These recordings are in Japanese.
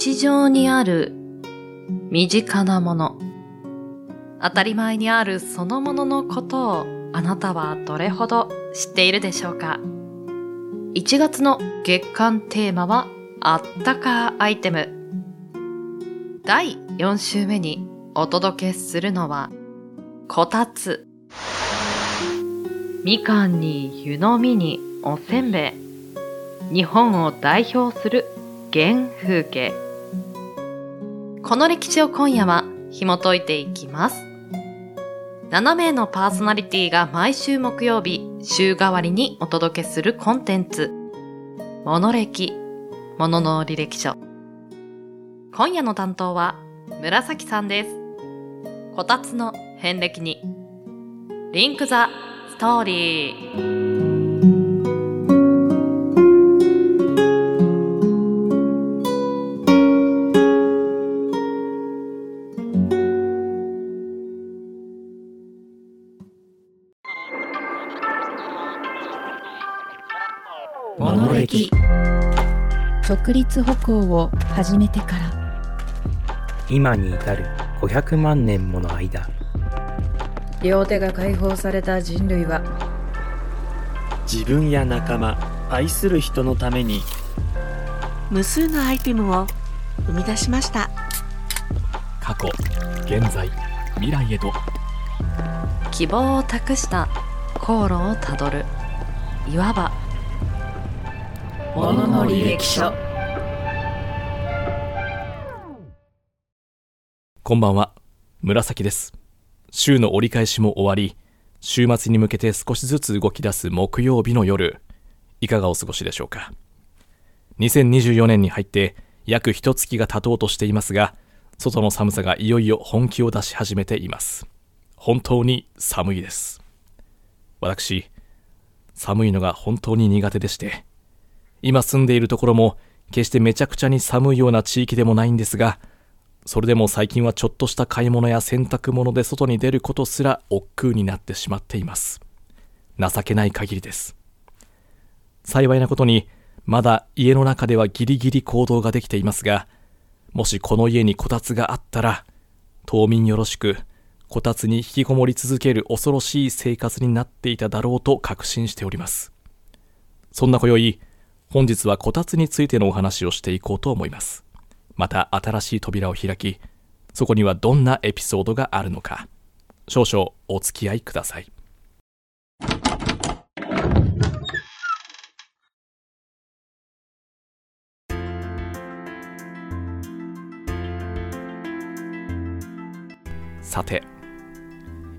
日常にある身近なもの。当たり前にあるそのもののことをあなたはどれほど知っているでしょうか ?1 月の月間テーマはあったかアイテム。第4週目にお届けするのはこたつ。みかんに湯飲みにおせんべい。日本を代表する原風景。この歴史を今夜は紐解いていきます。7名のパーソナリティが毎週木曜日、週替わりにお届けするコンテンツ。モノ歴、モノの履歴書。今夜の担当は紫さんです。こたつの遍歴に、リンクザストーリー。直立歩行を始めてから。今に至る500万年もの間。両手が解放された人類は。自分や仲間愛する人のために。無数のアイテムを生み出しました。過去現在未来へと。希望を託した航路をたどる。いわばものの履歴書こんばんは。紫です。週の折り返しも終わり週末に向けて少しずつ動き出す木曜日の夜いかがお過ごしでしょうか。2024年に入って約一月が経とうとしていますが外の寒さがいよいよ本気を出し始めています。本当に寒いです。私寒いのが本当に苦手でして今住んでいるところも決してめちゃくちゃに寒いような地域でもないんですが、それでも最近はちょっとした買い物や洗濯物で外に出ることすら億劫になってしまっています。情けない限りです。幸いなことに、まだ家の中ではギリギリ行動ができていますが、もしこの家にこたつがあったら、島民よろしく、こたつに引きこもり続ける恐ろしい生活になっていただろうと確信しております。そんな今宵、本日はこたつについてのお話をしていこうと思います。また新しい扉を開き、そこにはどんなエピソードがあるのか、少々お付き合いください。さて、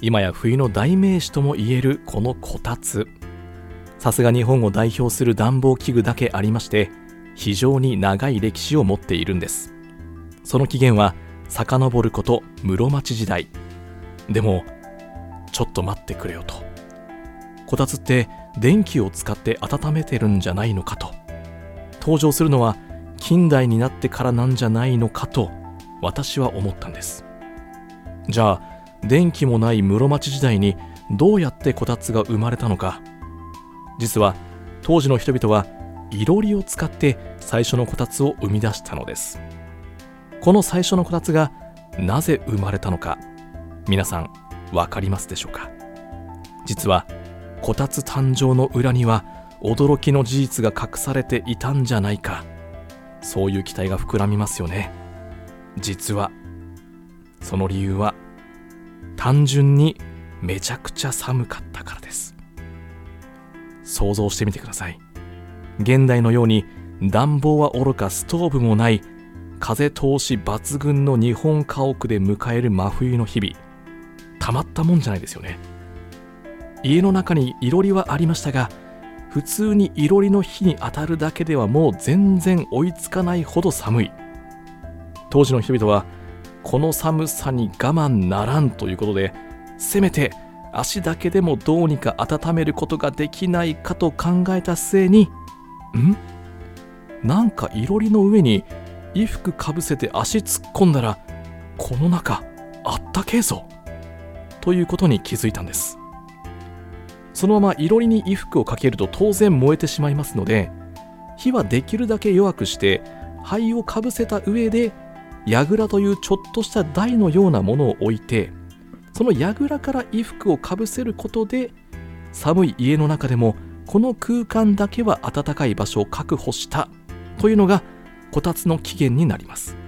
今や冬の代名詞ともいえるこのこたつ。さすが日本を代表する暖房器具だけありまして非常に長い歴史を持っているんです。その起源は遡ること室町時代。でもちょっと待ってくれよと。こたつって電気を使って温めてるんじゃないのかと。登場するのは近代になってからなんじゃないのかと私は思ったんです。じゃあ電気もない室町時代にどうやってこたつが生まれたのか。実は当時の人々はいろりを使って最初のこたつを生み出したのです。この最初のこたつがなぜ生まれたのか皆さん分かりますでしょうか？実はこたつ誕生の裏には驚きの事実が隠されていたんじゃないか。そういう期待が膨らみますよね。実はその理由は単純にめちゃくちゃ寒かったからです。想像してみてください。現代のように暖房はおろかストーブもない風通し抜群の日本家屋で迎える真冬の日々。たまったもんじゃないですよね。家の中にいろりはありましたが普通にいろりの火に当たるだけではもう全然追いつかないほど寒い。当時の人々はこの寒さに我慢ならんということでせめて足だけでもどうにか温めることができないかと考えた末にん？なんかいろりの上に衣服かぶせて足突っ込んだらこの中あったけえぞ。ということに気づいたんです。そのままいろりに衣服をかけると当然燃えてしまいますので火はできるだけ弱くして灰をかぶせた上で櫓というちょっとした台のようなものを置いてその櫓から衣服をかぶせることで寒い家の中でもこの空間だけは暖かい場所を確保したというのがこたつの起源になります。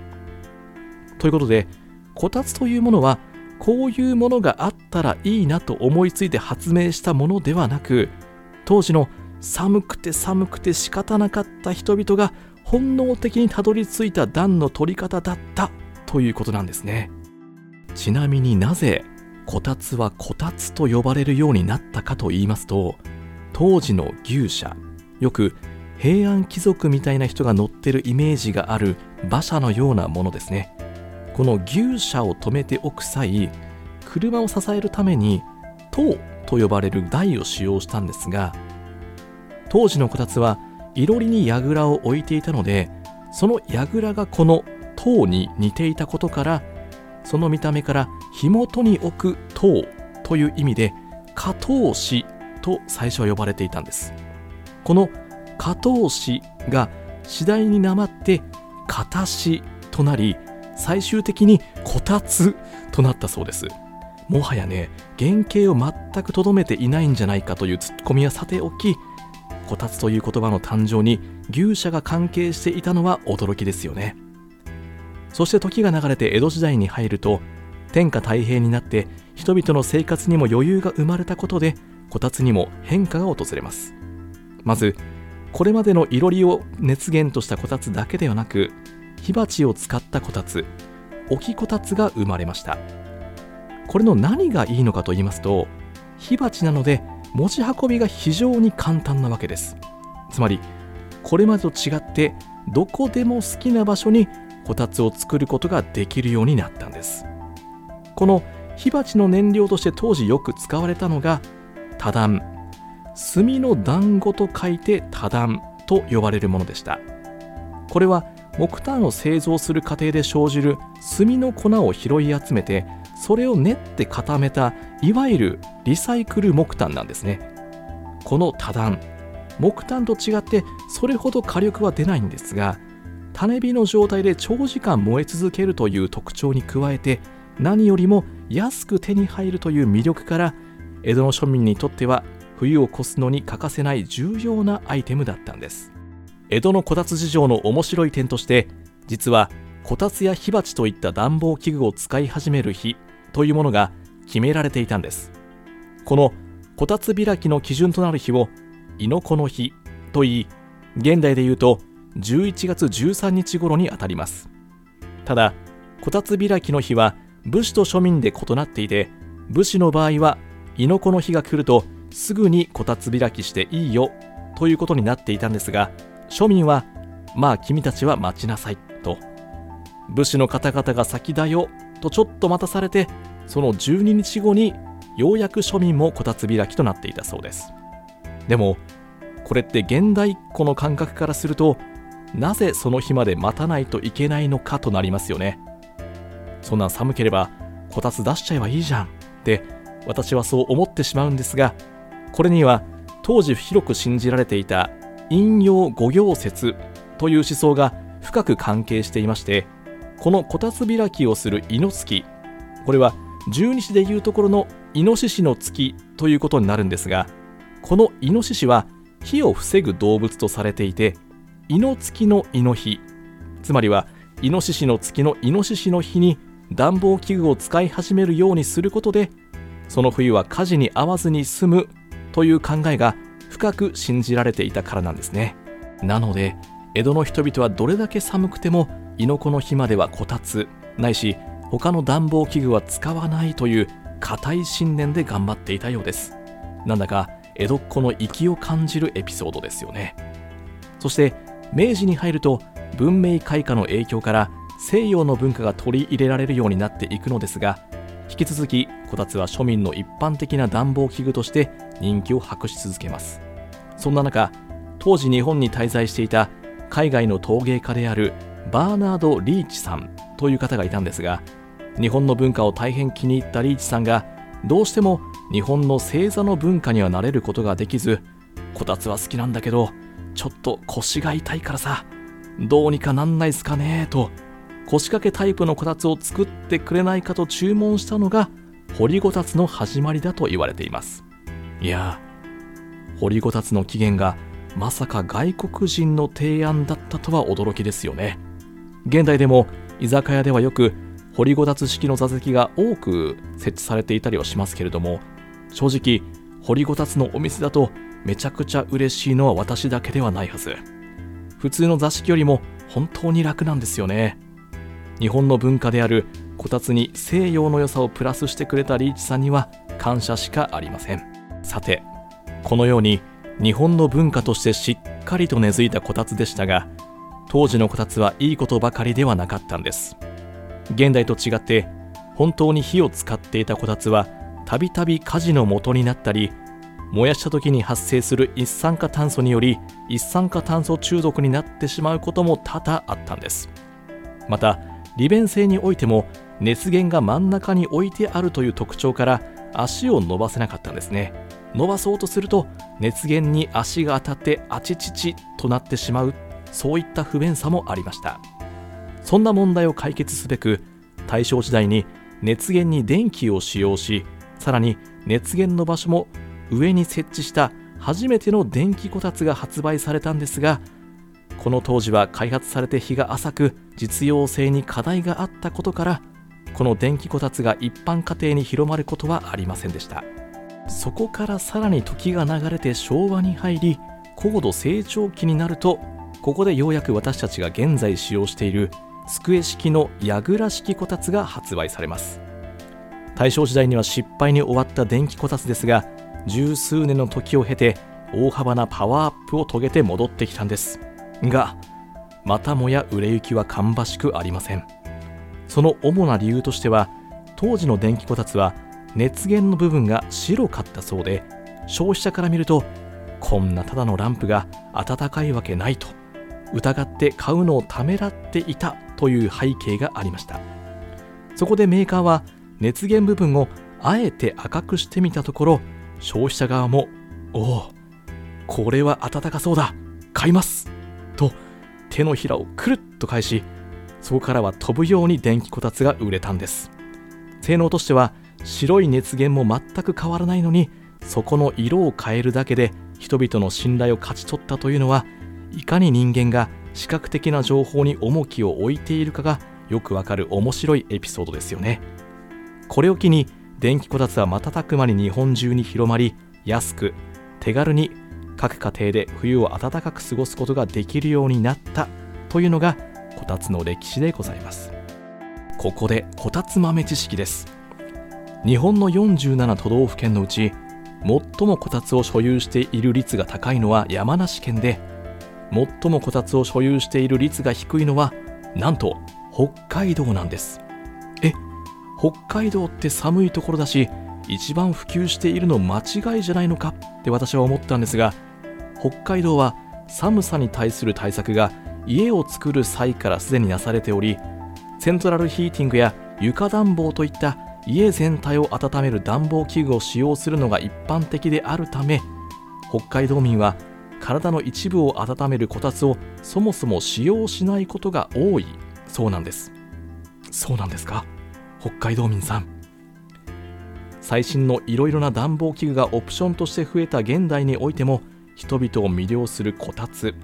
ということでこたつというものはこういうものがあったらいいなと思いついて発明したものではなく当時の寒くて寒くて仕方なかった人々が本能的にたどり着いた暖の取り方だったということなんですね。ちなみになぜこたつはこたつと呼ばれるようになったかと言いますと当時の牛舎。よく平安貴族みたいな人が乗ってるイメージがある馬車のようなものですね。この牛舎を止めておく際車を支えるために塔と呼ばれる台を使用したんですが当時のこたつはいろりに櫓を置いていたのでその櫓がこの塔に似ていたことからその見た目から火元に置く塔という意味で加藤氏と最初は呼ばれていたんです。この加藤氏が次第になまって片氏となり最終的にこたつとなったそうです。もはやね原型を全くとどめていないんじゃないかというツッコミはさておきこたつという言葉の誕生に牛舎が関係していたのは驚きですよね。そして時が流れて江戸時代に入ると天下太平になって人々の生活にも余裕が生まれたことでこたつにも変化が訪れます。まずこれまでのいろりを熱源としたこたつだけではなく火鉢を使ったこたつ置きこたつが生まれました。これの何がいいのかと言いますと火鉢なので持ち運びが非常に簡単なわけです。つまりこれまでと違ってどこでも好きな場所にこたつを作ることができるようになったんです。この火鉢の燃料として当時よく使われたのが多段。炭の団子と書いて多段と呼ばれるものでした。これは木炭を製造する過程で生じる炭の粉を拾い集めてそれを練って固めたいわゆるリサイクル木炭なんですね。この多段。木炭と違ってそれほど火力は出ないんですが種火の状態で長時間燃え続けるという特徴に加えて何よりも安く手に入るという魅力から江戸の庶民にとっては冬を越すのに欠かせない重要なアイテムだったんです。江戸のこたつ事情の面白い点として実はこたつや火鉢といった暖房器具を使い始める日というものが決められていたんです。このこたつ開きの基準となる日を猪子の日といい現代で言うと11月13日頃にあたります。ただこたつ開きの日は武士と庶民で異なっていて武士の場合は猪子の日が来るとすぐにこたつ開きしていいよということになっていたんですが庶民はまあ君たちは待ちなさいと。武士の方々が先だよとちょっと待たされてその12日後にようやく庶民もこたつ開きとなっていたそうです。でもこれって現代っ子の感覚からするとなぜその日まで待たないといけないのかとなりますよね。そんなん寒ければこたつ出しちゃえばいいじゃんって私はそう思ってしまうんですがこれには当時広く信じられていた引用五行説という思想が深く関係していましてこのこたつ開きをする猪月これは十二支でいうところのイノシシの月ということになるんですがこのイノシシは火を防ぐ動物とされていて猪月のイノ日つまりはイノシシの月のイノシシの日に暖房器具を使い始めるようにすることでその冬は火事に遭わずに済むという考えが深く信じられていたからなんですね。なので江戸の人々はどれだけ寒くても猪子の日まではこたつないし他の暖房器具は使わないという固い信念で頑張っていたようです。なんだか江戸っ子の粋を感じるエピソードですよね。そして明治に入ると文明開化の影響から西洋の文化が取り入れられるようになっていくのですが引き続きこたつは庶民の一般的な暖房器具として人気を博し続けます。そんな中当時日本に滞在していた海外の陶芸家であるバーナード・リーチさんという方がいたんですが日本の文化を大変気に入ったリーチさんがどうしても日本の星座の文化にはなれることができずこたつは好きなんだけどちょっと腰が痛いからさどうにかなんないっすかねと腰掛けタイプのこたつを作ってくれないかと注文したのが掘りごたつの始まりだと言われています。いや掘りごたつの起源がまさか外国人の提案だったとは驚きですよね。現代でも居酒屋ではよく掘りごたつ式の座席が多く設置されていたりはしますけれども正直掘りごたつのお店だとめちゃくちゃ嬉しいのは私だけではないはず。普通の座敷よりも本当に楽なんですよね。日本の文化であるこたつに西洋の良さをプラスしてくれたリーチさんには感謝しかありません。さてこのように日本の文化としてしっかりと根付いたこたつでしたが当時のこたつはいいことばかりではなかったんです。現代と違って本当に火を使っていたこたつはたびたび火事の元になったり燃やした時に発生する一酸化炭素により一酸化炭素中毒になってしまうことも多々あったんです。また利便性においても熱源が真ん中に置いてあるという特徴から足を伸ばせなかったんですね。伸ばそうとすると熱源に足が当たってあちちちとなってしまうそういった不便さもありました。そんな問題を解決すべく大正時代に熱源に電気を使用しさらに熱源の場所も上に設置した初めての電気こたつが発売されたんですがこの当時は開発されて日が浅く実用性に課題があったことからこの電気こたつが一般家庭に広まることはありませんでした。そこからさらに時が流れて昭和に入り高度成長期になるとここでようやく私たちが現在使用している机式の櫓式こたつが発売されます。大正時代には失敗に終わった電気こたつですが十数年の時を経て大幅なパワーアップを遂げて戻ってきたんです。がまたもや売れ行きは芳しくありません。その主な理由としては当時の電気こたつは熱源の部分が白かったそうで消費者から見るとこんなただのランプが暖かいわけないと疑って買うのをためらっていたという背景がありました。そこでメーカーは熱源部分をあえて赤くしてみたところ消費者側もおおこれは暖かそうだ。買います手のひらをくるっと返しそこからは飛ぶように電気こたつが売れたんです。性能としては白い熱源も全く変わらないのにそこの色を変えるだけで人々の信頼を勝ち取ったというのはいかに人間が視覚的な情報に重きを置いているかがよくわかる面白いエピソードですよね。これを機に電気こたつは瞬く間に日本中に広まり安く手軽に各家庭で冬を暖かく過ごすことができるようになったというのがこたつの歴史でございます。ここでこたつ豆知識です。日本の47都道府県のうち最もこたつを所有している率が高いのは山梨県で最もこたつを所有している率が低いのはなんと北海道なんです。え北海道って寒いところだし一番普及しているの間違いじゃないのかって私は思ったんですが北海道は寒さに対する対策が家を作る際からすでになされておりセントラルヒーティングや床暖房といった家全体を温める暖房器具を使用するのが一般的であるため北海道民は体の一部を温めるこたつをそもそも使用しないことが多いそうなんです。そうなんですか？北海道民さん。最新のいろいろな暖房器具がオプションとして増えた現代においても人々を魅了するこたつ。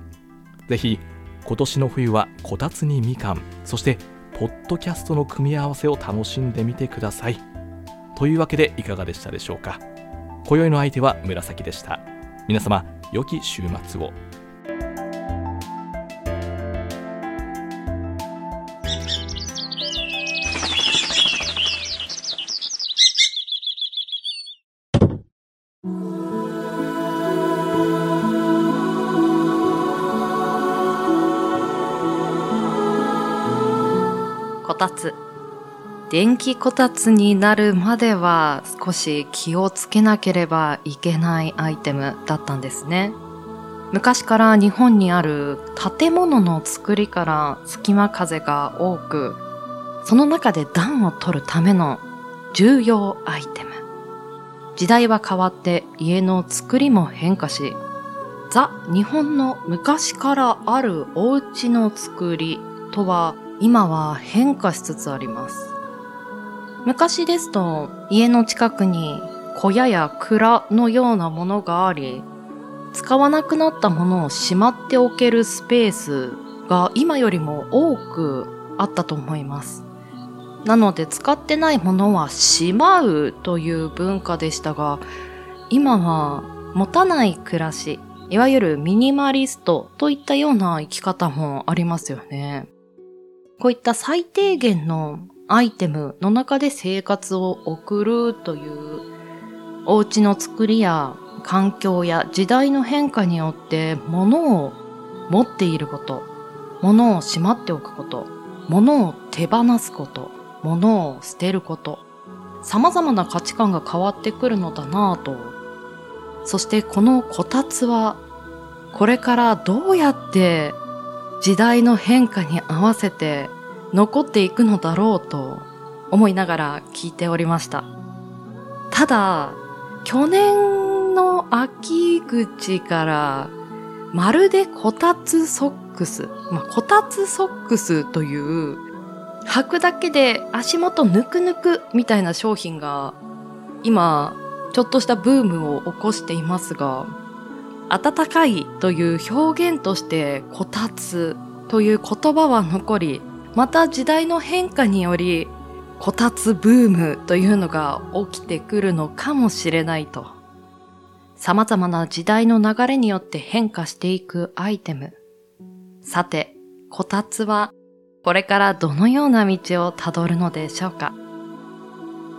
ぜひ今年の冬はこたつにみかんそしてポッドキャストの組み合わせを楽しんでみてください。というわけでいかがでしたでしょうか？今宵の相手は紫でした。皆様良き週末を。たつ。電気こたつになるまでは少し気をつけなければいけないアイテムだったんですね。昔から日本にある建物の作りから隙間風が多くその中で暖を取るための重要アイテム。時代は変わって家の作りも変化しザ・日本の昔からあるお家の作りとは今は変化しつつあります。昔ですと家の近くに小屋や蔵のようなものがあり、使わなくなったものをしまっておけるスペースが今よりも多くあったと思います。なので使ってないものはしまうという文化でしたが、今は持たない暮らし、いわゆるミニマリストといったような生き方もありますよね。こういった最低限のアイテムの中で生活を送るというお家の作りや環境や時代の変化によって物を持っていること、物をしまっておくこと、物を手放すこと、物を捨てること、様々な価値観が変わってくるのだなぁと。そしてこのこたつは、これからどうやって時代の変化に合わせて残っていくのだろうと思いながら聞いておりました。ただ、去年の秋口からまるでこたつソックス、まあ、こたつソックスという履くだけで足元ぬくぬくみたいな商品が今ちょっとしたブームを起こしていますが暖かいという表現としてこたつという言葉は残りまた時代の変化によりこたつブームというのが起きてくるのかもしれないと。様々な時代の流れによって変化していくアイテム。さてこたつはこれからどのような道をたどるのでしょうか。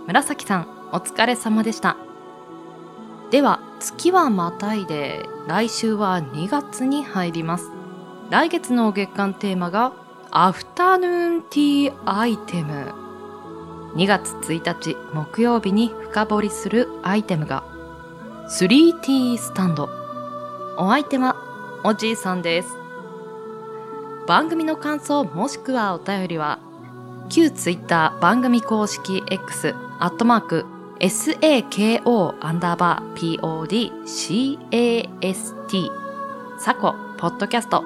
紫さんお疲れ様でした。では月はまたいで来週は2月に入ります。来月の月間テーマがアフタヌーンティーアイテム。2月1日木曜日に深掘りするアイテムが。3T スタンド。お相手はおじいさんです。番組の感想もしくはお便りは旧ツイッター番組公式 X アットマーク SAKO アンダーバー PODCAST サコポッドキャスト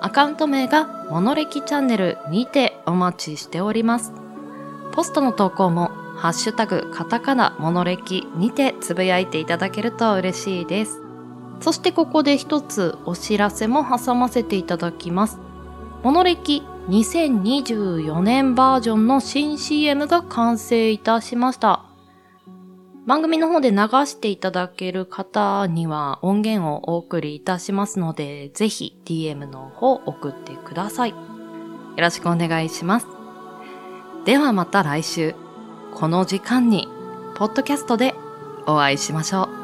アカウント名がモノレキチャンネルにてお待ちしております。ポストの投稿もハッシュタグカタカナモノレキにてつぶやいていただけると嬉しいです。そしてここで一つお知らせも挟ませていただきます。モノレキ2024年バージョンの新 CM が完成いたしました。番組の方で流していただける方には音源をお送りいたしますので、ぜひ DM の方送ってください。よろしくお願いします。ではまた来週、この時間に、ポッドキャストでお会いしましょう。